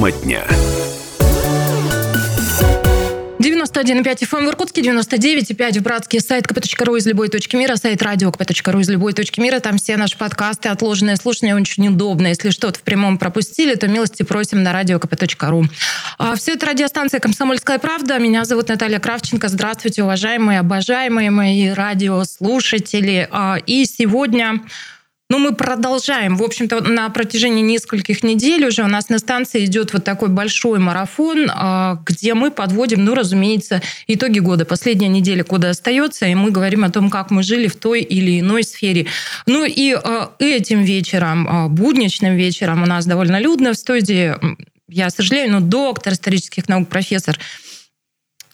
Тема дня. 91,5 FM в Иркутске, 99,5 в Братске, сайт kp.ru из любой точки мира, сайт радио kp.ru из любой точки мира. Там все наши подкасты, отложенные слушания очень удобно. Если что-то в прямом пропустили, то милости просим на радио kp.ru. А, все это радиостанция «Комсомольская правда». Меня зовут Наталья Кравченко. Здравствуйте, уважаемые, обожаемые мои радиослушатели. А, и сегодня ну, мы продолжаем. В общем-то, на протяжении нескольких недель уже у нас на станции идет вот такой большой марафон, а, где мы подводим, ну, разумеется, итоги года. Последняя неделя года остается, и мы говорим о том, как мы жили в той или иной сфере. Ну и а, этим вечером, а, будничным вечером у нас довольно людно в студии. Я сожалею, но доктор исторических наук, профессор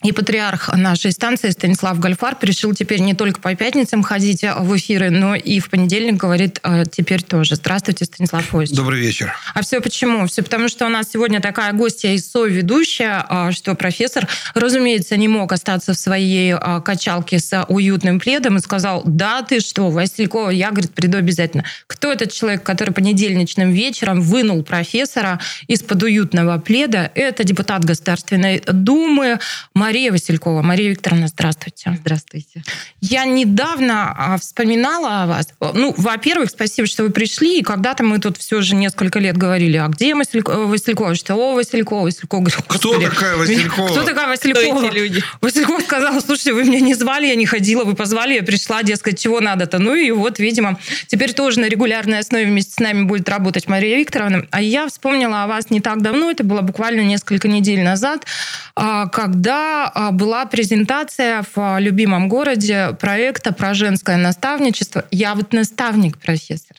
и патриарх нашей станции Станислав Гальфар решил теперь не только по пятницам ходить в эфиры, но и в понедельник говорит а, теперь тоже. Здравствуйте, Станислав Фойевич. Добрый вечер. А все почему? Все потому, что у нас сегодня такая гостья и соведущая, а, что профессор, разумеется, не мог остаться в своей а, качалке с уютным пледом и сказал, да ты что, Василькова, я, говорит, приду обязательно. Кто этот человек, который понедельничным вечером вынул профессора из-под уютного пледа? Это депутат Государственной Думы Мария Василькова. Мария Викторовна, здравствуйте. Здравствуйте. Я недавно а, вспоминала о вас. Ну, во-первых, спасибо, что вы пришли. И когда-то мы тут все же несколько лет говорили, а где Василькова? Василькова? Что, о, Василькова, Василькова. Говорю, Кто такая Василькова? Кто такая Василькова? Кто эти люди? Василькова сказала, слушайте, вы меня не звали, я не ходила, вы позвали, я пришла, дескать, чего надо-то. Ну и вот, видимо, теперь тоже на регулярной основе вместе с нами будет работать Мария Викторовна. А я вспомнила о вас не так давно, это было буквально несколько недель назад, а, когда а, была презентация в а, любимом городе проекта про женское наставничество. Я вот наставник, профессор.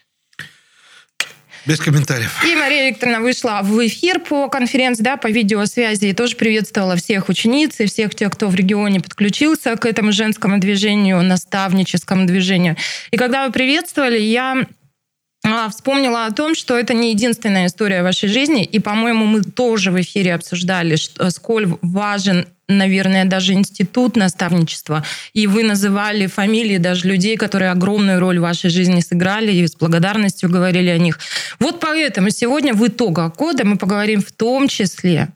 Без комментариев. И Мария Викторовна вышла в эфир по конференции, да, по видеосвязи, и тоже приветствовала всех учениц и всех тех, кто в регионе подключился к этому женскому движению, наставническому движению. И когда вы приветствовали, я вспомнила о том, что это не единственная история вашей жизни, и, по-моему, мы тоже в эфире обсуждали, что, сколь важен наверное, даже институт наставничества, и вы называли фамилии даже людей, которые огромную роль в вашей жизни сыграли, и с благодарностью говорили о них. Вот поэтому сегодня в итогах года мы поговорим в том числе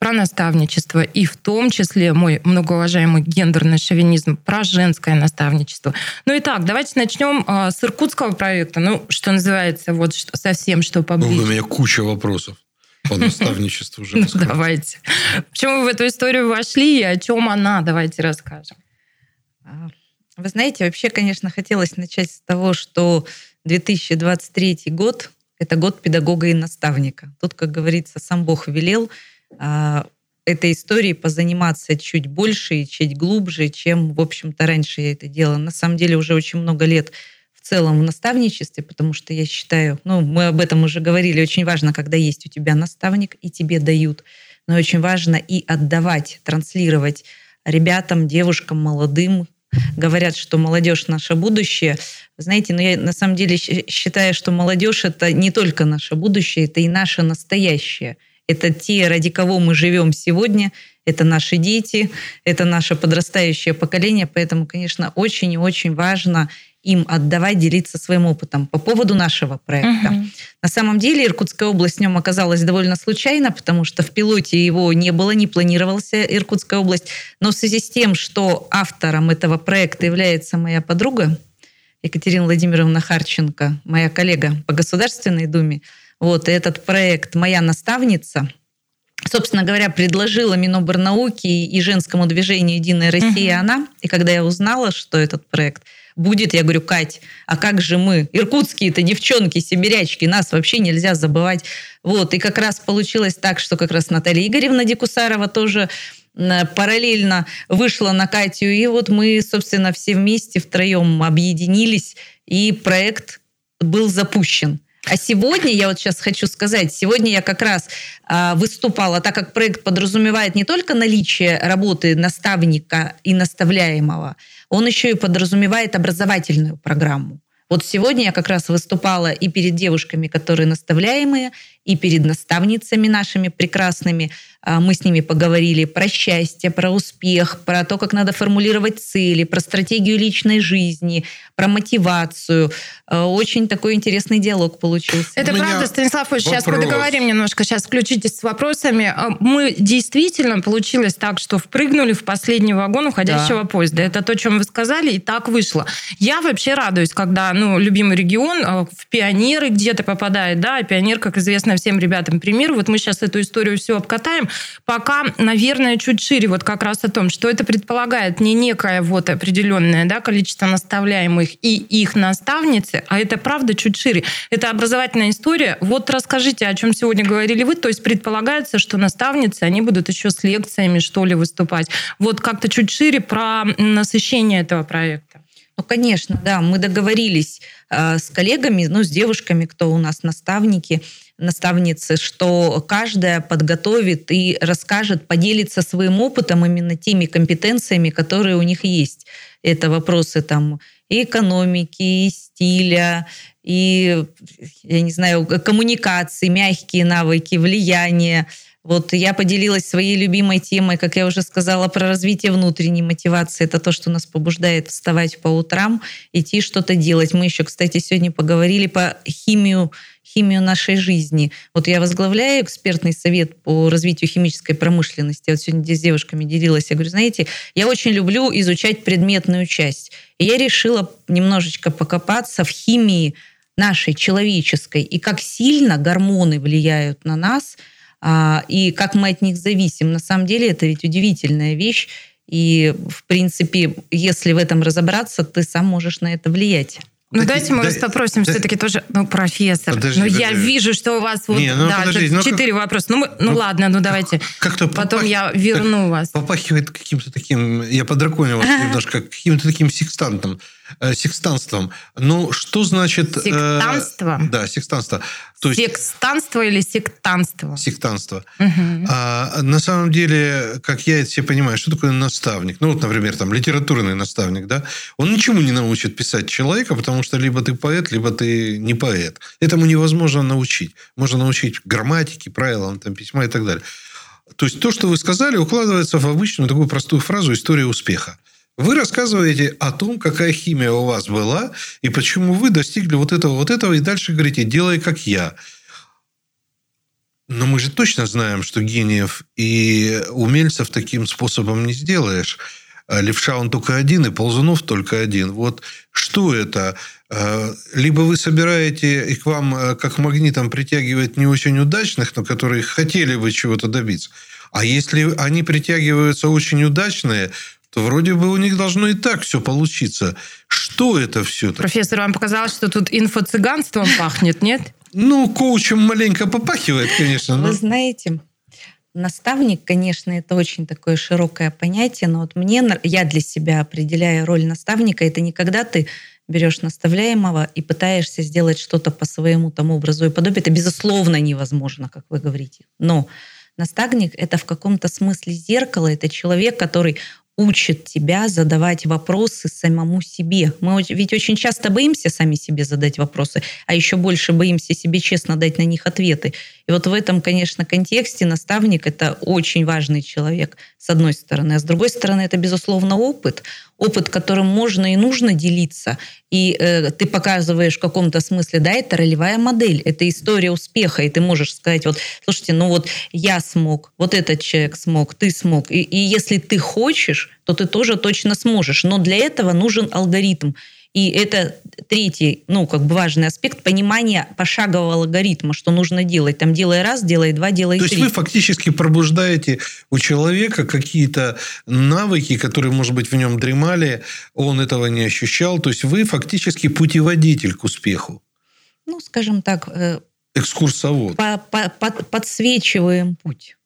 про наставничество и в том числе мой многоуважаемый гендерный шовинизм, про женское наставничество. Ну и так, давайте начнем а, с иркутского проекта, ну, что называется, вот что, совсем что поближе. Ну, у меня куча вопросов по наставничеству уже. Давайте. Почему вы в эту историю вошли и о чем она? Давайте расскажем. А, вы знаете, вообще, конечно, хотелось начать с того, что 2023 год – это год педагога и наставника. Тут, как говорится, сам Бог велел – этой историей позаниматься чуть больше и чуть глубже, чем, в общем-то, раньше я это делала. На самом деле уже очень много лет в целом в наставничестве, потому что я считаю, ну, мы об этом уже говорили, очень важно, когда есть у тебя наставник и тебе дают, но очень важно и отдавать, транслировать ребятам, девушкам, молодым, говорят, что молодежь наше будущее. Знаете, но ну, я на самом деле считаю, что молодежь это не только наше будущее, это и наше настоящее – это те, ради кого мы живем сегодня, это наши дети, это наше подрастающее поколение, поэтому, конечно, очень и очень важно им отдавать, делиться своим опытом по поводу нашего проекта. Угу. На самом деле Иркутская область в нем оказалась довольно случайно, потому что в пилоте его не было, не планировался Иркутская область. Но в связи с тем, что автором этого проекта является моя подруга Екатерина Владимировна Харченко, моя коллега по Государственной Думе, вот этот проект «Моя наставница», собственно говоря, предложила Миноборнауки и женскому движению «Единая Россия» uh-huh. она. И когда я узнала, что этот проект будет, я говорю, Кать, а как же мы, иркутские-то девчонки, сибирячки, нас вообще нельзя забывать. Вот, и как раз получилось так, что как раз Наталья Игоревна Дикусарова тоже параллельно вышла на Катю, и вот мы, собственно, все вместе втроем объединились, и проект был запущен. А сегодня, я вот сейчас хочу сказать, сегодня я как раз э, выступала, так как проект подразумевает не только наличие работы наставника и наставляемого, он еще и подразумевает образовательную программу. Вот сегодня я как раз выступала и перед девушками, которые наставляемые, и перед наставницами нашими прекрасными. А, мы с ними поговорили про счастье, про успех, про то, как надо формулировать цели, про стратегию личной жизни, про мотивацию. А, очень такой интересный диалог получился. Это правда, Станислав Ильич, сейчас мы договорим немножко, сейчас включитесь с вопросами. А, мы действительно получилось так, что впрыгнули в последний вагон уходящего да. поезда. Это то, о чем вы сказали, и так вышло. Я вообще радуюсь, когда ну, любимый регион в пионеры где-то попадает, да, пионер, как известно всем ребятам пример. Вот мы сейчас эту историю все обкатаем. Пока, наверное, чуть шире вот как раз о том, что это предполагает не некое вот определенное да, количество наставляемых и их наставницы, а это правда чуть шире. Это образовательная история. Вот расскажите, о чем сегодня говорили вы. То есть предполагается, что наставницы, они будут еще с лекциями, что ли, выступать. Вот как-то чуть шире про насыщение этого проекта. Ну, конечно, да, мы договорились э, с коллегами, ну, с девушками, кто у нас наставники, наставницы, что каждая подготовит и расскажет, поделится своим опытом именно теми компетенциями, которые у них есть. Это вопросы там и экономики, и стиля, и, я не знаю, коммуникации, мягкие навыки, влияние. Вот я поделилась своей любимой темой, как я уже сказала, про развитие внутренней мотивации. Это то, что нас побуждает вставать по утрам, идти что-то делать. Мы еще, кстати, сегодня поговорили по химию химию нашей жизни. Вот я возглавляю экспертный совет по развитию химической промышленности. Вот сегодня с девушками делилась. Я говорю, знаете, я очень люблю изучать предметную часть. И я решила немножечко покопаться в химии нашей человеческой и как сильно гормоны влияют на нас, и как мы от них зависим. На самом деле это ведь удивительная вещь. И, в принципе, если в этом разобраться, ты сам можешь на это влиять. Ну, дайте мы да, вас попросим да, все-таки тоже, ну, профессор. Подожди, ну, подожди. я вижу, что у вас вот, Не, ну, да, подожди, ну, четыре как... вопроса. Ну, мы, ну, ну, ладно, ну, давайте. Как-то Потом попах... я верну вас. Попахивает каким-то таким, я подраконил вас немножко, каким-то таким секстантом секстанством. Ну, что значит... Э, Сектанство? Э, да, секстанство. То есть, Секстанство или сектанство? Сектанство. Угу. А, на самом деле, как я это все понимаю, что такое наставник? Ну, вот, например, там, литературный наставник, да? Он ничему не научит писать человека, потому что либо ты поэт, либо ты не поэт. Этому невозможно научить. Можно научить грамматике, правилам там, письма и так далее. То есть, то, что вы сказали, укладывается в обычную такую простую фразу «история успеха». Вы рассказываете о том, какая химия у вас была, и почему вы достигли вот этого, вот этого, и дальше говорите, делай как я. Но мы же точно знаем, что гениев и умельцев таким способом не сделаешь. А левша он только один, и ползунов только один. Вот что это? А, либо вы собираете, и к вам а, как магнитом притягивает не очень удачных, но которые хотели бы чего-то добиться. А если они притягиваются очень удачные, то вроде бы у них должно и так все получиться. Что это все? Профессор, вам показалось, что тут инфо-цыганством пахнет, нет? Ну, коучем маленько попахивает, конечно. Но... Вы знаете, наставник, конечно, это очень такое широкое понятие, но вот мне, я для себя определяю роль наставника, это не когда ты берешь наставляемого и пытаешься сделать что-то по своему там образу и подобию. Это, безусловно, невозможно, как вы говорите. Но наставник — это в каком-то смысле зеркало, это человек, который учит тебя задавать вопросы самому себе. Мы ведь очень часто боимся сами себе задать вопросы, а еще больше боимся себе честно дать на них ответы. И вот в этом, конечно, контексте наставник — это очень важный человек, с одной стороны. А с другой стороны, это, безусловно, опыт. Опыт, которым можно и нужно делиться. И э, ты показываешь в каком-то смысле, да, это ролевая модель, это история успеха. И ты можешь сказать, вот, слушайте, ну вот я смог, вот этот человек смог, ты смог. И, и если ты хочешь, то ты тоже точно сможешь. Но для этого нужен алгоритм. И это третий, ну, как бы важный аспект понимания пошагового алгоритма, что нужно делать. Там делай раз, делай два, делай То три. То есть вы фактически пробуждаете у человека какие-то навыки, которые, может быть, в нем дремали, он этого не ощущал. То есть вы фактически путеводитель к успеху. Ну, скажем так, э, экскурсовод. По -по -по Подсвечиваем путь.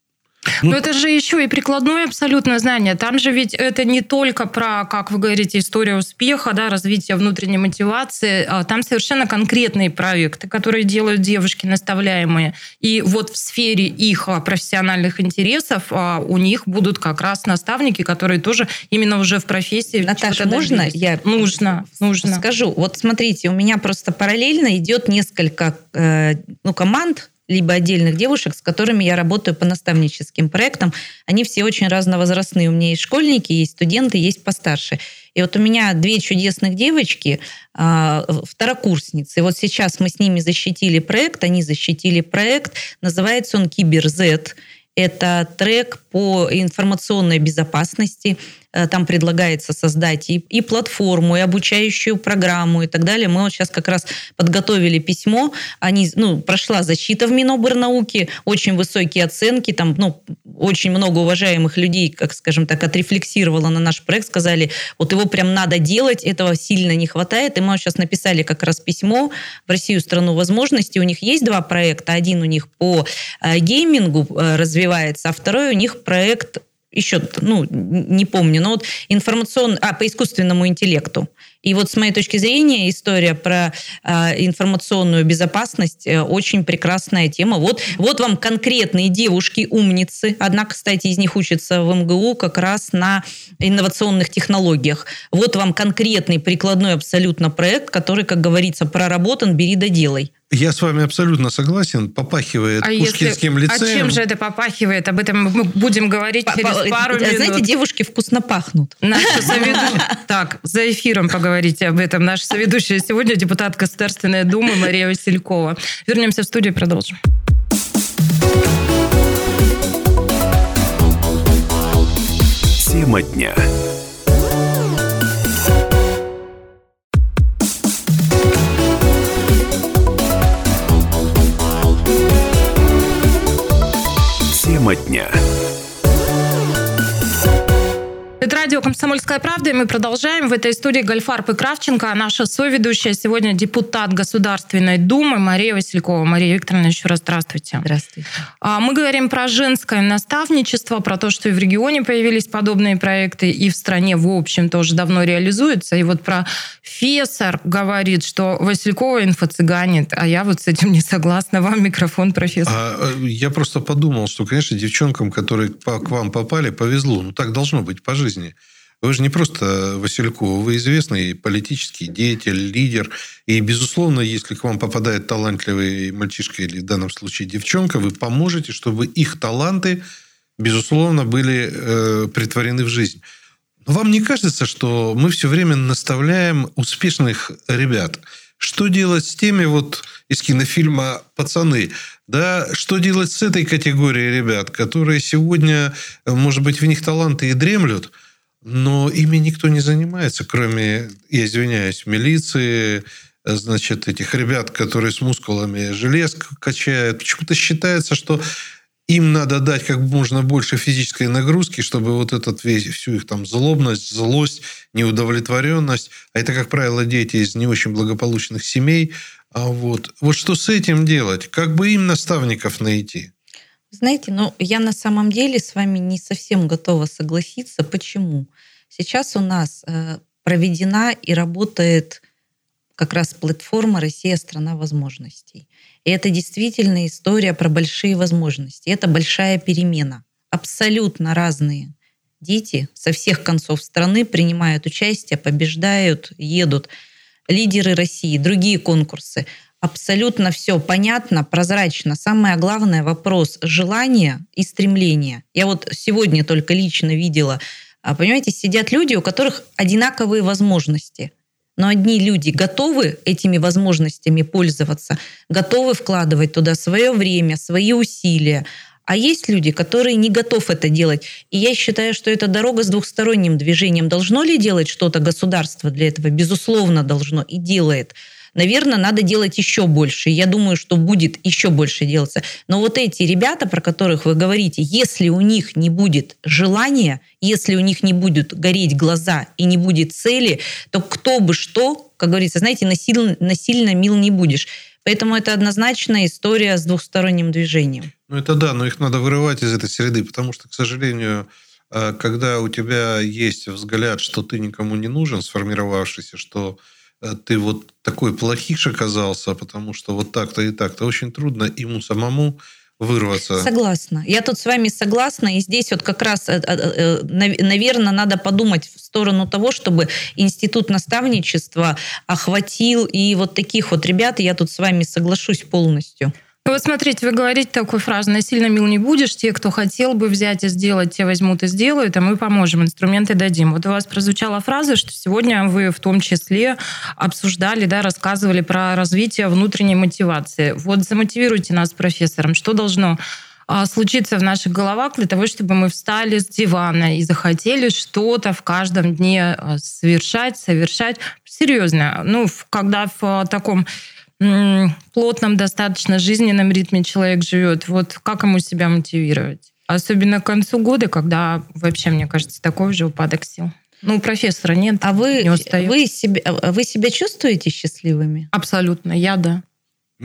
Ну, Но это же еще и прикладное абсолютное знание. Там же ведь это не только про, как вы говорите, история успеха, да, развитие внутренней мотивации. А там совершенно конкретные проекты, которые делают девушки наставляемые. И вот в сфере их а, профессиональных интересов а, у них будут как раз наставники, которые тоже именно уже в профессии. Наташа, можно я нужно, нужно скажу? Вот смотрите, у меня просто параллельно идет несколько э, ну, команд, либо отдельных девушек, с которыми я работаю по наставническим проектам. Они все очень разновозрастные. У меня есть школьники, есть студенты, есть постарше. И вот у меня две чудесных девочки, а, второкурсницы. Вот сейчас мы с ними защитили проект, они защитили проект, называется он «Кибер Z». Это трек по информационной безопасности. Э, там предлагается создать и, и платформу, и обучающую программу и так далее. Мы вот сейчас как раз подготовили письмо. Они, ну, прошла защита в Миноборнауке, очень высокие оценки, там, ну, очень много уважаемых людей, как скажем так, отрефлексировало на наш проект, сказали, вот его прям надо делать, этого сильно не хватает. И мы вот сейчас написали как раз письмо в Россию страну возможностей. У них есть два проекта. Один у них по э, геймингу э, развивается, а второй у них проект еще, ну, не помню, но вот информационный, а, по искусственному интеллекту. И вот с моей точки зрения история про э, информационную безопасность э, очень прекрасная тема. Вот, вот вам конкретные девушки-умницы. Одна, кстати, из них учится в МГУ как раз на инновационных технологиях. Вот вам конкретный прикладной абсолютно проект, который, как говорится, проработан, бери да. Я с вами абсолютно согласен. Попахивает а Пушкинским если... лицеем. А чем же это попахивает? Об этом мы будем говорить По через пару Знаете, минут. Знаете, девушки вкусно пахнут. Наша соведущая... Так, за эфиром поговорите об этом. Наша соведущая сегодня депутат Государственной Думы Мария Василькова. Вернемся в студию и продолжим. Тема дня. Тема дня. Это радио «Комсомольская правда», и мы продолжаем. В этой студии Гольфарб и Кравченко, а наша соведущая сегодня депутат Государственной Думы Мария Василькова. Мария Викторовна, еще раз здравствуйте. Здравствуйте. А, мы говорим про женское наставничество, про то, что и в регионе появились подобные проекты, и в стране, в общем, тоже давно реализуются. И вот про Фесор говорит, что Василькова инфо-цыганит, а я вот с этим не согласна. Вам микрофон, профессор. А, э, я просто подумал, что, конечно, девчонкам, которые к вам попали, повезло. Ну, так должно быть по жизни жизни. Вы же не просто Василькова, вы известный политический деятель, лидер. И, безусловно, если к вам попадает талантливый мальчишка или в данном случае девчонка, вы поможете, чтобы их таланты, безусловно, были э, притворены в жизнь. Но вам не кажется, что мы все время наставляем успешных ребят? Что делать с теми вот из кинофильма «Пацаны»? Да, что делать с этой категорией ребят, которые сегодня, может быть, в них таланты и дремлют – но ими никто не занимается, кроме, я извиняюсь, милиции, значит, этих ребят, которые с мускулами желез качают. Почему-то считается, что им надо дать как можно больше физической нагрузки, чтобы вот этот весь, всю их там злобность, злость, неудовлетворенность, а это, как правило, дети из не очень благополучных семей, а вот, вот что с этим делать? Как бы им наставников найти? Знаете, ну, я на самом деле с вами не совсем готова согласиться. Почему? Сейчас у нас э, проведена и работает как раз платформа «Россия – страна возможностей». И это действительно история про большие возможности. Это большая перемена. Абсолютно разные дети со всех концов страны принимают участие, побеждают, едут. Лидеры России, другие конкурсы – абсолютно все понятно, прозрачно. Самое главное вопрос желания и стремления. Я вот сегодня только лично видела, а, понимаете, сидят люди, у которых одинаковые возможности. Но одни люди готовы этими возможностями пользоваться, готовы вкладывать туда свое время, свои усилия. А есть люди, которые не готовы это делать. И я считаю, что это дорога с двухсторонним движением. Должно ли делать что-то государство для этого? Безусловно, должно и делает наверное, надо делать еще больше. Я думаю, что будет еще больше делаться. Но вот эти ребята, про которых вы говорите, если у них не будет желания, если у них не будут гореть глаза и не будет цели, то кто бы что, как говорится, знаете, насильно, насильно мил не будешь. Поэтому это однозначная история с двухсторонним движением. Ну это да, но их надо вырывать из этой среды, потому что, к сожалению, э, когда у тебя есть взгляд, что ты никому не нужен, сформировавшийся, что ты вот такой плохиш оказался, потому что вот так-то и так-то очень трудно ему самому вырваться. Согласна. Я тут с вами согласна. И здесь вот как раз, э, э, наверное, надо подумать в сторону того, чтобы институт наставничества охватил и вот таких вот ребят. И я тут с вами соглашусь полностью. Вот смотрите, вы говорите такую фразу «насильно мил не будешь». Те, кто хотел бы взять и сделать, те возьмут и сделают, а мы поможем, инструменты дадим. Вот у вас прозвучала фраза, что сегодня вы в том числе обсуждали, да, рассказывали про развитие внутренней мотивации. Вот замотивируйте нас профессором. Что должно а, случиться в наших головах для того, чтобы мы встали с дивана и захотели что-то в каждом дне а, совершать, совершать. Серьезно. Ну, когда в а, таком плотном, достаточно жизненном ритме человек живет, вот как ему себя мотивировать? Особенно к концу года, когда вообще, мне кажется, такой же упадок сил. Ну, профессора нет. А вы, не вы, себя, вы себя чувствуете счастливыми? Абсолютно, я да.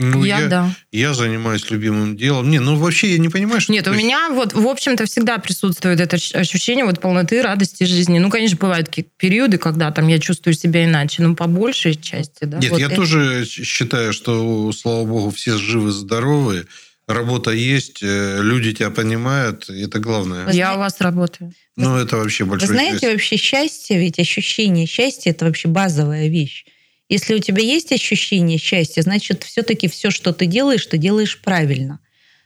Ну, я, я, да. Я занимаюсь любимым делом. Не, ну вообще я не понимаю, что... Нет, у меня вот, в общем-то, всегда присутствует это ощущение вот полноты, радости жизни. Ну, конечно, бывают какие-то периоды, когда там я чувствую себя иначе, но по большей части, да. Нет, вот я это... тоже считаю, что, слава богу, все живы, здоровы, работа есть, э, люди тебя понимают, это главное. Я у вас работаю. Ну, это вообще большое Вы знаете, вообще счастье, ведь ощущение счастья – это вообще базовая вещь. Если у тебя есть ощущение счастья, значит, все-таки все, что ты делаешь, ты делаешь правильно.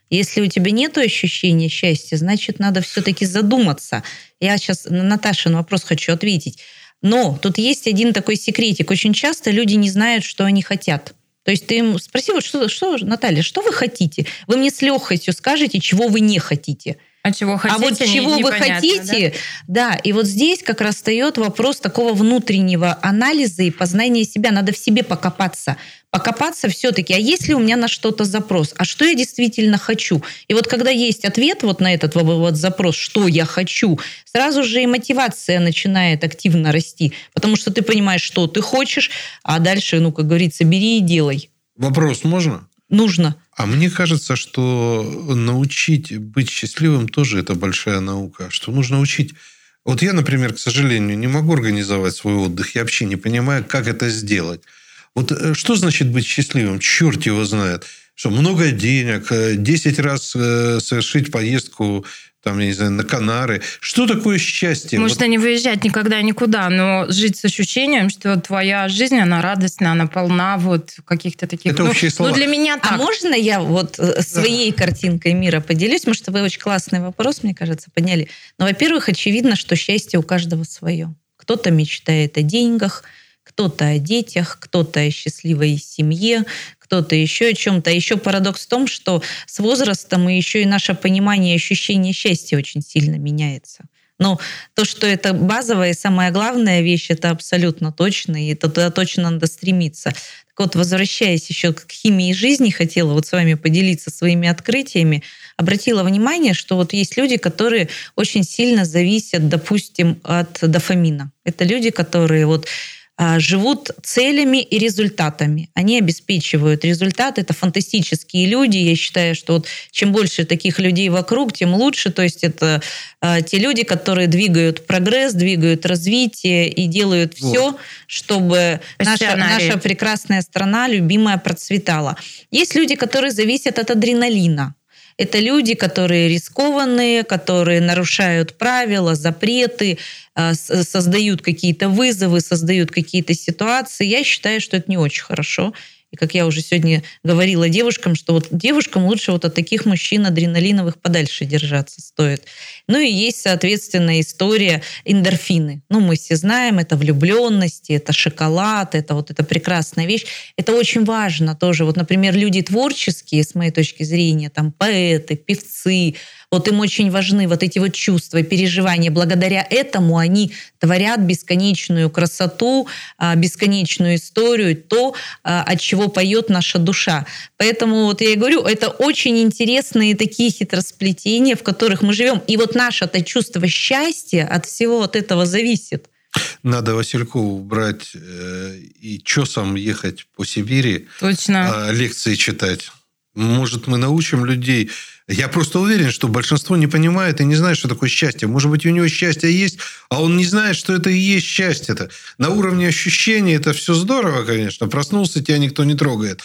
Если у тебя нет ощущения счастья, значит, надо все-таки задуматься. Я сейчас на Наташин вопрос хочу ответить. Но тут есть один такой секретик. Очень часто люди не знают, что они хотят. То есть ты им спроси, вот что, что, Наталья, что вы хотите? Вы мне с легкостью скажете, чего вы не хотите. А чего хотите? А вот чего вы хотите, да? да, и вот здесь как раз встает вопрос такого внутреннего анализа и познания себя. Надо в себе покопаться. Покопаться все-таки, а есть ли у меня на что-то запрос? А что я действительно хочу? И вот когда есть ответ вот на этот вот запрос, что я хочу, сразу же и мотивация начинает активно расти. Потому что ты понимаешь, что ты хочешь, а дальше, ну, как говорится, бери и делай. Вопрос можно? нужно. А мне кажется, что научить быть счастливым тоже это большая наука. Что нужно учить... Вот я, например, к сожалению, не могу организовать свой отдых. Я вообще не понимаю, как это сделать. Вот э, что значит быть счастливым? Черт его знает. Что много денег, 10 э, раз э, совершить поездку там, я не знаю, на Канары. Что такое счастье? Может, вот... не выезжать никогда никуда, но жить с ощущением, что твоя жизнь, она радостная, она полна вот каких-то таких... Это ну, общие слова. Ну, для меня а так. А можно я вот э, своей да. картинкой мира поделюсь? Потому что вы очень классный вопрос, мне кажется, подняли. Но, во-первых, очевидно, что счастье у каждого свое. Кто-то мечтает о деньгах, кто-то о детях, кто-то о счастливой семье, кто-то еще о чем-то. А еще парадокс в том, что с возрастом и еще и наше понимание и ощущение счастья очень сильно меняется. Но то, что это базовая и самая главная вещь, это абсолютно точно, и это туда точно надо стремиться. Так вот, возвращаясь еще к химии жизни, хотела вот с вами поделиться своими открытиями, обратила внимание, что вот есть люди, которые очень сильно зависят, допустим, от дофамина. Это люди, которые вот живут целями и результатами. Они обеспечивают результаты. Это фантастические люди. Я считаю, что вот чем больше таких людей вокруг, тем лучше. То есть это э, те люди, которые двигают прогресс, двигают развитие и делают вот. все, чтобы наша, наша прекрасная страна, любимая, процветала. Есть люди, которые зависят от адреналина. Это люди, которые рискованные, которые нарушают правила, запреты, а, создают какие-то вызовы, создают какие-то ситуации. Я считаю, что это не очень хорошо. И как я уже сегодня говорила девушкам, что вот девушкам лучше вот от таких мужчин адреналиновых подальше держаться стоит. Ну и есть, соответственно, история эндорфины. Ну, мы все знаем, это влюбленности, это шоколад, это вот эта прекрасная вещь. Это очень важно тоже. Вот, например, люди творческие, с моей точки зрения, там поэты, певцы, вот им очень важны вот эти вот чувства, переживания. Благодаря этому они творят бесконечную красоту, а, бесконечную историю, то, а, от чего поет наша душа. Поэтому вот я и говорю, это очень интересные такие хитросплетения, в которых мы живем. И вот наше-то чувство счастья от всего от этого зависит. Надо Василькову брать э, и чесом ехать по Сибири. Точно. Э, лекции читать. Может, мы научим людей я просто уверен, что большинство не понимает и не знает, что такое счастье. Может быть, у него счастье есть, а он не знает, что это и есть счастье. -то. На уровне ощущений это все здорово, конечно. Проснулся, тебя никто не трогает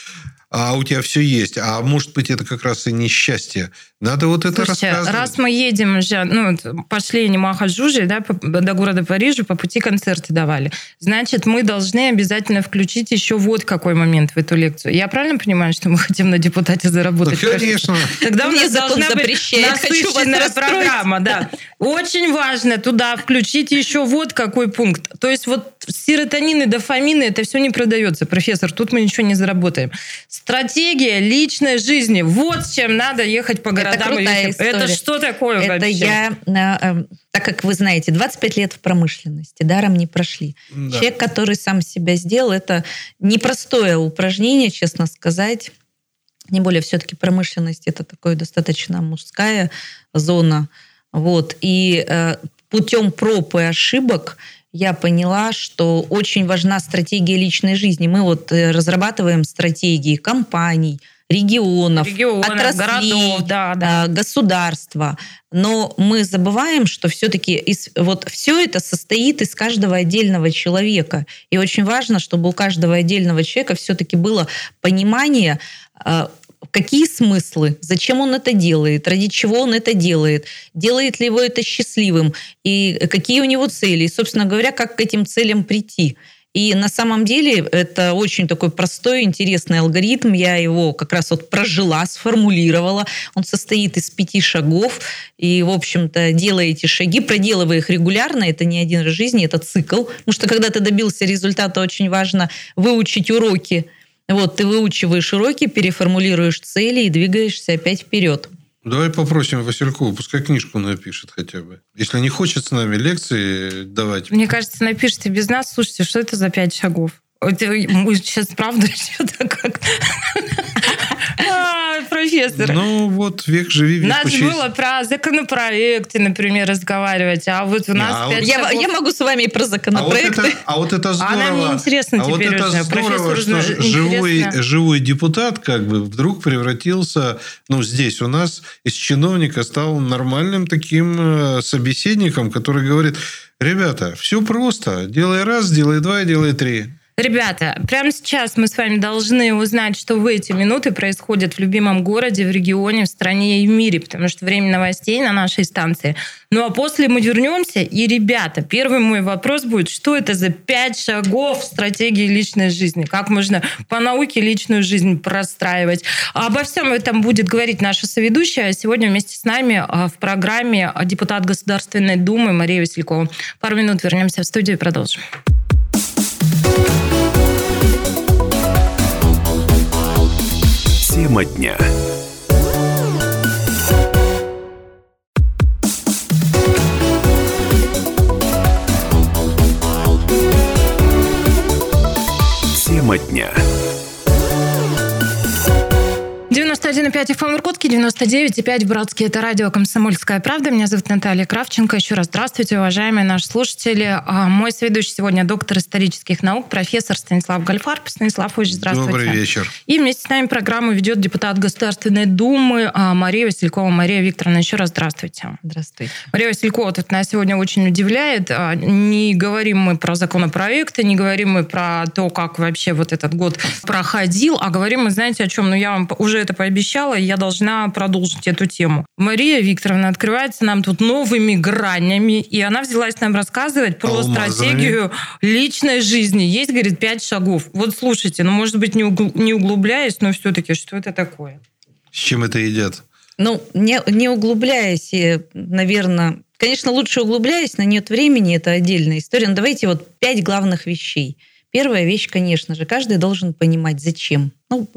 а у тебя все есть. А может быть, это как раз и не счастье. Надо вот это Слушайте, рассказывать. раз мы едем уже, ну, пошли Немаха Жужи, да, до города Парижа, по пути концерты давали. Значит, мы должны обязательно включить еще вот какой момент в эту лекцию. Я правильно понимаю, что мы хотим на депутате Да, заработать? конечно. Тогда у Мне нас должна быть насыщенная программа, да. Очень важно туда включить еще вот какой пункт. То есть вот серотонин и дофамины, это все не продается, профессор, тут мы ничего не заработаем. Стратегия личной жизни. Вот с чем надо ехать по городам. И крутая вещам. Это история. что такое Это вообще? я, э, э, так как вы знаете, 25 лет в промышленности, даром не прошли. Да. Человек, который сам себя сделал, это непростое упражнение, честно сказать. Тем более, все-таки промышленность это такое достаточно мужская зона. Вот. И э, путем проб и ошибок я поняла, что очень важна стратегия личной жизни. Мы вот э, разрабатываем стратегии компаний, регионов, Регионов, отраслей, городов, да, да. а, государства. Но мы забываем, что все-таки из, вот все это состоит из каждого отдельного человека. И очень важно, чтобы у каждого отдельного человека все-таки было понимание, а, какие смыслы, зачем он это делает, ради чего он это делает, делает ли его это счастливым, и какие у него цели, и, собственно говоря, как к этим целям прийти. И на самом деле это очень такой простой, интересный алгоритм. Я его как раз вот прожила, сформулировала. Он состоит из пяти шагов. И, в общем-то, делая эти шаги, проделывая их регулярно, это не один раз в жизни, это цикл. Потому что когда ты добился результата, очень важно выучить уроки. Вот, ты выучиваешь уроки, переформулируешь цели и двигаешься опять вперед. Давай попросим Василькова, пускай книжку напишет хотя бы. Если не хочет с нами лекции давать. Мне кажется, напишите без нас. Слушайте, что это за пять шагов? Это мы сейчас правда что-то как... А, Профессор. Ну вот, век живи, век Надо учись. было про законопроекты, например, разговаривать, а вот у нас А вот- Я, шагов. я могу с вами и про А вот, законопроекты. это, а вот это здорово. А нам не интересно а вот теперь это уже. здорово, Профессору что живой, живой депутат как бы вдруг превратился, ну, здесь у нас из чиновника стал нормальным таким э, собеседником, который говорит, ребята, все просто, делай раз, делай два, делай три. Ребята, прямо сейчас мы с вами должны узнать, что в эти минуты происходит в любимом городе, в регионе, в стране и в мире, потому что время новостей на нашей станции. Ну а после мы вернемся, и, ребята, первый мой вопрос будет, что это за пять шагов стратегии личной жизни? Как можно по науке личную жизнь простраивать? Обо всем этом будет говорить наша соведущая. Сегодня вместе с нами а, в программе депутат Государственной Думы Мария Василькова. Пару минут вернемся в студию и продолжим. Тема дня. Тема дня. 91,5 FM в Иркутске, 99,5 в Братске. Это радио «Комсомольская правда». Меня зовут Наталья Кравченко. Еще раз здравствуйте, уважаемые наши слушатели. А, Мой соведущий сегодня доктор исторических наук, профессор Станислав Гальфарб. Станислав, очень здравствуйте. Добрый вечер. И вместе с нами программу ведет депутат Государственной Думы а, Мария Василькова. Мария Викторовна, еще раз здравствуйте. Здравствуйте. Мария Василькова тут нас сегодня очень удивляет. А, Не говорим мы про законопроекты, не говорим мы про то, как вообще вот этот год проходил, а говорим мы, знаете, о чем? Ну, я вам уже это пообещала, и я должна продолжить эту тему. Мария Викторовна открывается нам тут новыми гранями, и она взялась нам рассказывать про Алмазами. стратегию личной жизни. Есть, говорит, пять шагов. Вот слушайте, ну, может быть, не угл- не углубляясь, но все-таки, что это такое? С чем это едят? Ну, не, не углубляясь, наверное, конечно, лучше углубляясь, но нет времени, это отдельная история. Но давайте вот пять главных вещей. Первая вещь, конечно же, каждый должен понимать, зачем. Ну,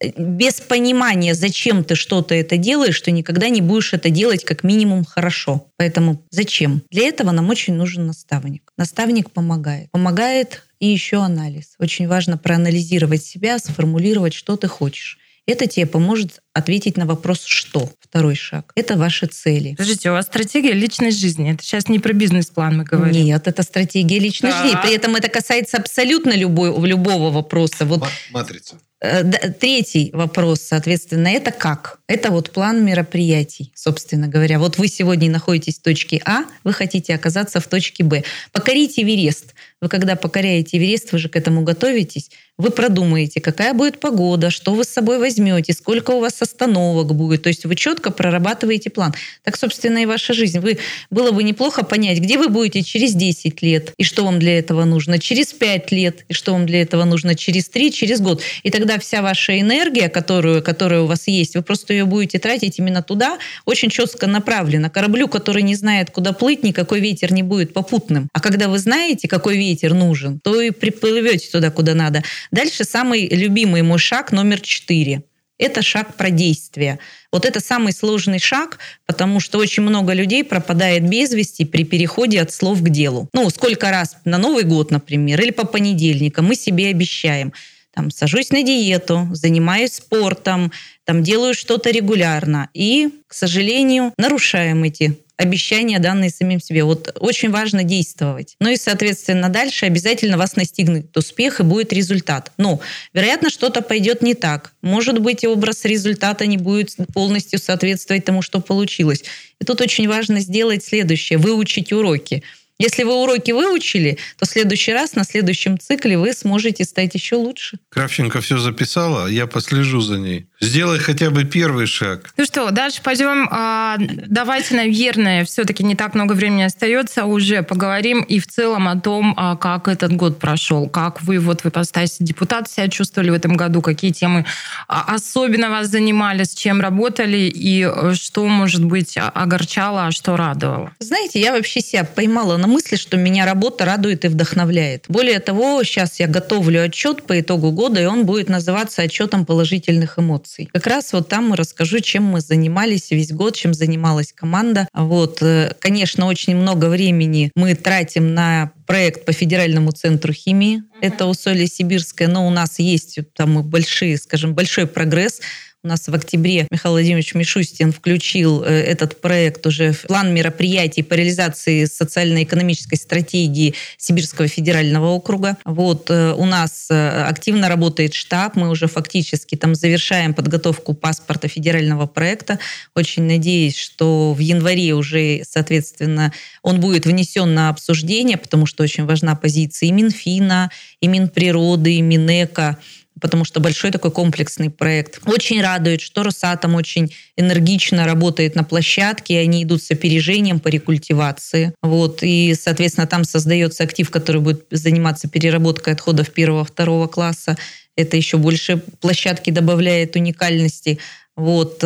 без понимания, зачем ты что-то это делаешь, ты никогда не будешь это делать как минимум хорошо. Поэтому зачем? Для этого нам очень нужен наставник. Наставник помогает. Помогает и еще анализ. Очень важно проанализировать себя, сформулировать, что ты хочешь. Это тебе поможет ответить на вопрос «что?». Второй шаг. Это ваши цели. Подождите, у вас стратегия личной жизни. Это сейчас не про бизнес-план мы говорим. Нет, это стратегия личной Так. жизни. При этом это касается абсолютно любой, любого вопроса. Вот Ма- Матрица. Э, да, Третий вопрос, соответственно, это как? Это вот план мероприятий, собственно говоря. Вот вы сегодня находитесь в точке А, вы хотите оказаться в точке Б. Покорить Эверест. Вы когда покоряете Эверест, вы же к этому готовитесь, вы продумаете, какая будет погода, что вы с собой возьмете, сколько у вас остановок будет. То есть вы четко прорабатываете план. Так, собственно, и ваша жизнь. Вы, было бы неплохо понять, где вы будете через 10 лет, и что вам для этого нужно, через 5 лет, и что вам для этого нужно, через 3, через год. И тогда вся ваша энергия, которую, которая у вас есть, вы просто ее будете тратить именно туда, очень четко направлена. Кораблю, который не знает, куда плыть, никакой ветер не будет попутным. А когда вы знаете, какой ветер нужен, то и приплывете туда, куда надо. Дальше самый любимый мой шаг номер четыре. Это шаг про действие. Вот это самый сложный шаг, потому что очень много людей пропадает без вести при переходе от слов к делу. Ну, сколько раз на Новый год, например, или по понедельникам мы себе обещаем, там, сажусь на диету, занимаюсь спортом, там, делаю что-то регулярно. И, к сожалению, нарушаем эти обещания, данные самим себе. Вот очень важно действовать. Ну и, соответственно, дальше обязательно вас настигнет успех и будет результат. Но, вероятно, что-то пойдет не так. Может быть, образ результата не будет полностью соответствовать тому, что получилось. И тут очень важно сделать следующее. Выучить уроки. Если вы уроки выучили, то в следующий раз, на следующем цикле вы сможете стать еще лучше. Кравченко все записала, я послежу за ней. Сделай хотя бы первый шаг. Ну что, дальше пойдем. А, давайте, наверное, все-таки не так много времени остается, уже поговорим и в целом о том, а, как этот год прошел, как вы вот в ипостаси депутата себя чувствовали в этом году, какие темы а, особенно вас занимали, с чем работали и э, что, может быть, огорчало, а что радовало. Знаете, я вообще себя поймала на на мысли, что меня работа радует и вдохновляет. Более того, сейчас я готовлю отчет по итогу года, и он будет называться отчетом положительных эмоций. Как раз вот там расскажу, чем мы занимались весь год, чем занималась команда. Вот, э, конечно, очень много времени мы тратим на проект по федеральному центру химии. Uh-huh. Это усолье сибирское, но у нас есть там большие, скажем, большой прогресс у нас в октябре Михаил Владимирович Мишустин включил э, этот проект уже в план мероприятий по реализации социально-экономической стратегии Сибирского федерального округа. Вот э, у нас э, активно работает штаб, мы уже фактически там завершаем подготовку паспорта федерального проекта. Очень надеюсь, что в январе уже, соответственно, он будет внесен на обсуждение, потому что очень важна позиция и Минфина, и Минприроды, и Минэка потому что большой такой комплексный проект. Очень радует, что Росатом очень энергично работает на площадке, и они идут с опережением по рекультивации. Вот, и, соответственно, там создается актив, который будет заниматься переработкой отходов первого-второго класса. Это еще больше площадки добавляет уникальности. Вот.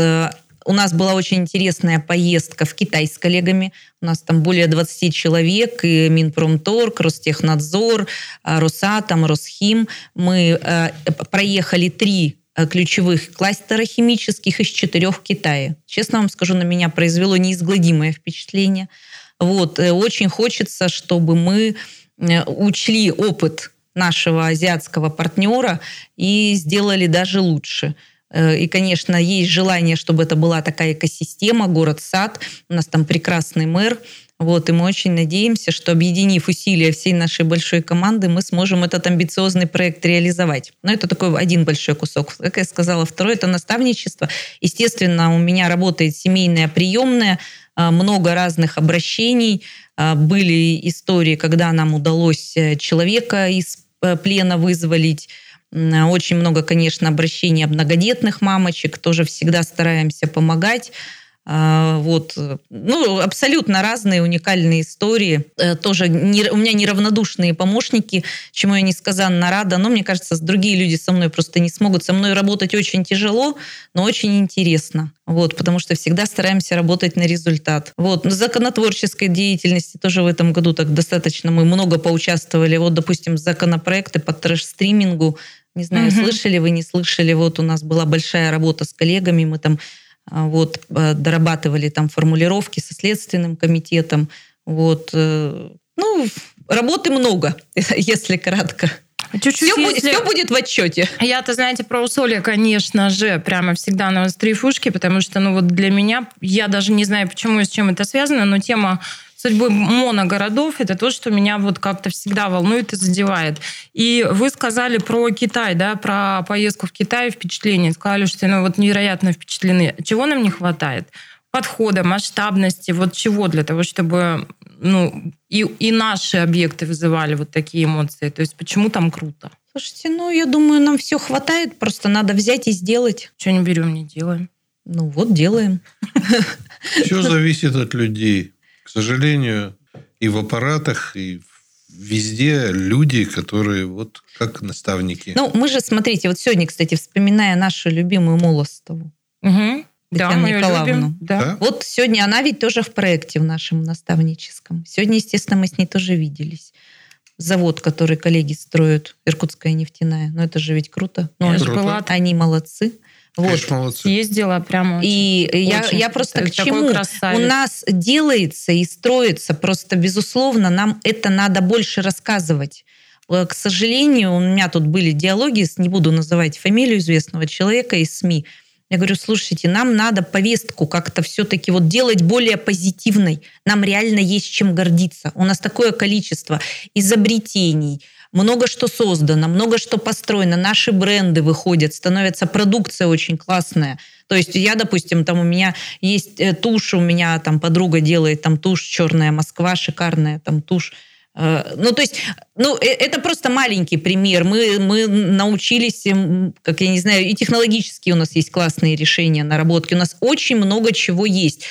Э, у нас была очень интересная поездка в Китай с коллегами. У нас там более 20 человек, и Минпромторг, Ростехнадзор, а, Росатом, Росхим. Мы э, проехали три э, ключевых кластера химических из четырех в Китае. Честно вам скажу, на меня произвело неизгладимое впечатление. Вот. Э, очень хочется, чтобы мы учли опыт нашего азиатского партнера и сделали даже лучше. Э, и, конечно, есть желание, чтобы это была такая экосистема, город-сад. У нас там прекрасный мэр. Вот, и мы очень надеемся, что объединив усилия всей нашей большой команды, мы сможем этот амбициозный проект реализовать. Но это такой один большой кусок. Как я сказала, второй – это наставничество. Естественно, у меня работает семейная приемная, а, много разных обращений. А, были истории, когда нам удалось э, человека из э, плена вызволить, очень много, конечно, обращений многодетных мамочек, тоже всегда стараемся помогать. А, вот. Ну, абсолютно разные уникальные истории. Э, тоже не, у меня неравнодушные помощники, чему я несказанно рада. Но мне кажется, другие люди со мной просто не смогут. Со мной работать очень тяжело, но очень интересно. Вот, потому что всегда стараемся работать на результат. Вот. На законотворческой деятельности тоже в этом году так достаточно мы много поучаствовали. Вот, допустим, законопроекты по трэш-стримингу. Не знаю, угу. слышали вы, не слышали. Вот у нас была большая работа с коллегами. Мы там вот, э, дорабатывали там формулировки со Следственным комитетом. Вот. Э, ну, работы много, если кратко. Чуть-чуть, все, если... будет, все будет в отчете. Я-то, знаете, про усолье, конечно же, прямо всегда на стрейфушке, потому что, ну вот для меня, я даже не знаю, почему и с чем это связано, но тема судьбы моногородов, это то, что меня вот как-то всегда волнует и задевает. И вы сказали про Китай, да, про поездку в Китай, впечатление. Сказали, что ну, вот невероятно впечатлены. Чего нам не хватает? Подхода, масштабности, вот чего для того, чтобы ну, и, и наши объекты вызывали вот такие эмоции? То есть почему там круто? Слушайте, ну, я думаю, нам все хватает, просто надо взять и сделать. Что не берем, не делаем. Ну, вот делаем. Все зависит от людей. К сожалению, и в аппаратах, и везде люди, которые вот как наставники. Ну, мы же, смотрите, вот сегодня, кстати, вспоминая нашу любимую Молостову, Угу. Да, Татьяну мы её Николаевну. любим. Да. Да? Вот сегодня она ведь тоже в проекте в нашем наставническом. Сегодня, естественно, мы с ней тоже виделись. Завод, который коллеги строят, Иркутская нефтяная. Ну, это же ведь круто. Ну, Круто. была, Они молодцы. Вот. Молодцы. съездила прямо. И я, Очень я просто к чему? У красавец. нас делается и строится, просто, безусловно, нам это надо больше рассказывать. Э, К сожалению, у меня тут были диалоги, с- не буду называть фамилию известного человека из СМИ. Я говорю, слушайте, нам надо повестку как-то все-таки вот делать более позитивной. Нам реально есть чем гордиться. У нас такое количество изобретений, много что создано, много что построено, наши бренды выходят, становится продукция очень классная. То есть я, допустим, там у меня есть э, тушь, у меня там подруга делает там тушь черная Москва, шикарная там тушь. Э, Ну, то есть, ну, э, это просто маленький пример. Мы, мы научились, м, как я не знаю, и технологические у нас есть классные решения, наработки. У нас очень много чего есть.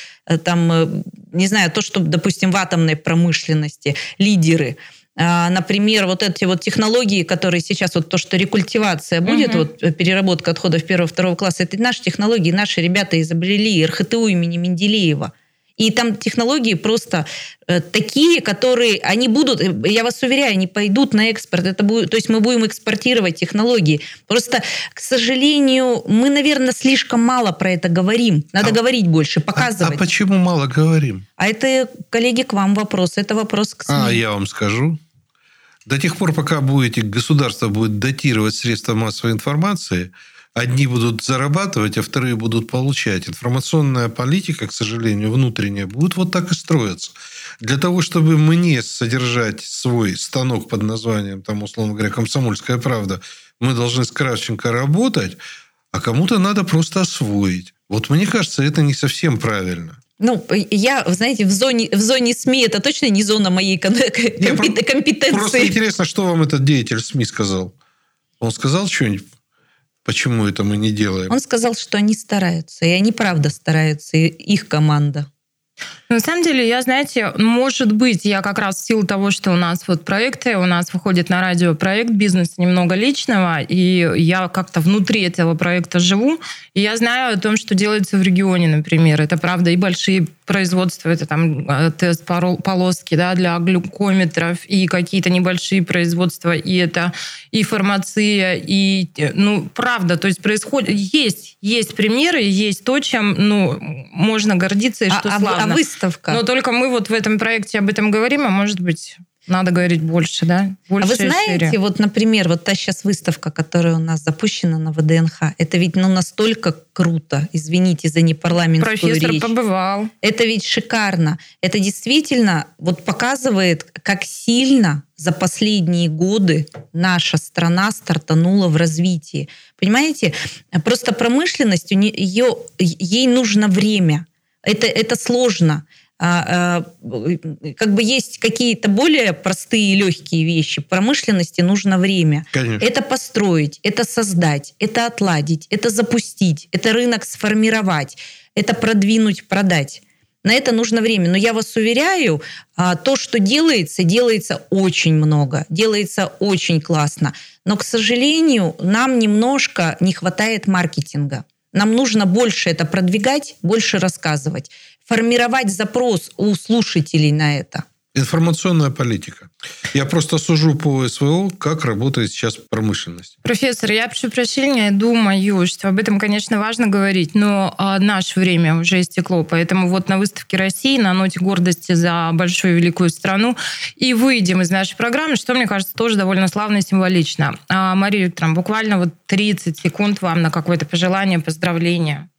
Там, не знаю, то, что, допустим, в атомной промышленности лидеры. А, Например, вот эти вот технологии, которые сейчас, вот то, что рекультивация будет, Мгм. вот э, переработка отходов первого-второго класса, это наши технологии, наши ребята изобрели РХТУ имени Менделеева. И там технологии просто э, такие, которые, они будут, э, я вас уверяю, они пойдут на экспорт. Это будет, то есть мы будем экспортировать технологии. Просто, к сожалению, мы, наверное, слишком мало про это говорим. Надо А- говорить больше, А, а показывать. А, почему мало говорим? это, коллеги, к вам вопрос. Это вопрос к СМИ. А, я вам скажу. До тех пор, пока будете, государство будет датировать средства массовой информации, одни будут зарабатывать, а вторые будут получать. Информационная политика, к сожалению, внутренняя, будет вот так и строиться. Для того, чтобы мне содержать свой станок под названием, там, условно говоря, «Комсомольская правда», мы должны с Кравченко работать, а кому-то надо просто освоить. Вот мне кажется, это не совсем правильно. Ну, я, вы знаете, в зоне, в зоне СМИ это точно не зона моей кон- компет- про- компетенции. Просто интересно, что вам этот деятель СМИ сказал. Он сказал что-нибудь, почему это мы не делаем? Он сказал, что они стараются, и они правда стараются, и их команда. На самом деле, я, знаете, может быть, я как раз в силу того, что у нас вот проекты, у нас выходит на радио проект «Бизнес немного личного», и я как-то внутри этого проекта живу, и я знаю о том, что делается в регионе, например. Это правда и большие производства, это там э, тест-полоски да, для глюкометров, и какие-то небольшие производства, и это и фармация, и, э, ну, правда, то есть происходит, есть, есть примеры, есть то, чем, ну, можно гордиться, и А, что а- славно. а выставка? Но только мы вот в этом проекте об этом говорим, а может быть, надо говорить больше, да? А Больше вы и знаете, шире. вот, например, вот та сейчас выставка, которая у нас запущена на ВДНХ, это ведь ну, настолько круто, извините за непарламентскую Профессор речь. побывал. Это ведь шикарно. Это действительно вот показывает, как сильно за последние годы наша страна стартанула в развитии. Понимаете? Просто промышленность, у нее, ей нужно время. Это, это сложно. А, а, как бы есть какие-то более простые и легкие вещи. Промышленности нужно время. Конечно. Это построить, это создать, это отладить, это запустить, это рынок сформировать, это продвинуть, продать. На это нужно время. Но я вас уверяю, а, то, что делается, делается очень много, делается очень классно. Но, к сожалению, нам немножко не хватает маркетинга. Нам нужно больше это продвигать, больше рассказывать, формировать запрос у слушателей на это. Информационная политика. Я просто сужу по СВО, как работает сейчас промышленность. Профессор, я прошу прощения, думаю, что об этом, конечно, важно говорить, но а, наше время уже истекло, поэтому вот на выставке России, на ноте гордости за большую великую страну, и выйдем из нашей программы, что, мне кажется, тоже довольно славно и символично. А, Мария Викторовна, буквально вот 30 секунд вам на какое-то пожелание, поздравление.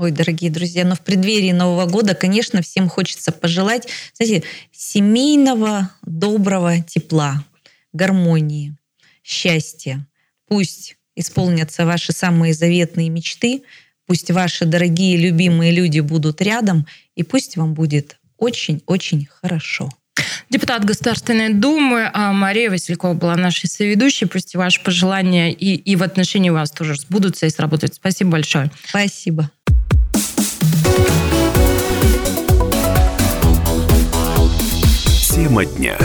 Ой, дорогие друзья, но в преддверии Нового года, конечно, всем хочется пожелать, знаете, семейного доброго тепла, гармонии, счастья. Пусть исполнятся ваши самые заветные мечты, пусть ваши дорогие, любимые люди будут рядом, и пусть вам будет очень-очень хорошо. Депутат Государственной Думы а Мария Василькова была нашей соведущей. Пусть ваши пожелания и, и в отношении вас тоже сбудутся и сработают. Спасибо большое. Спасибо. Тема дня.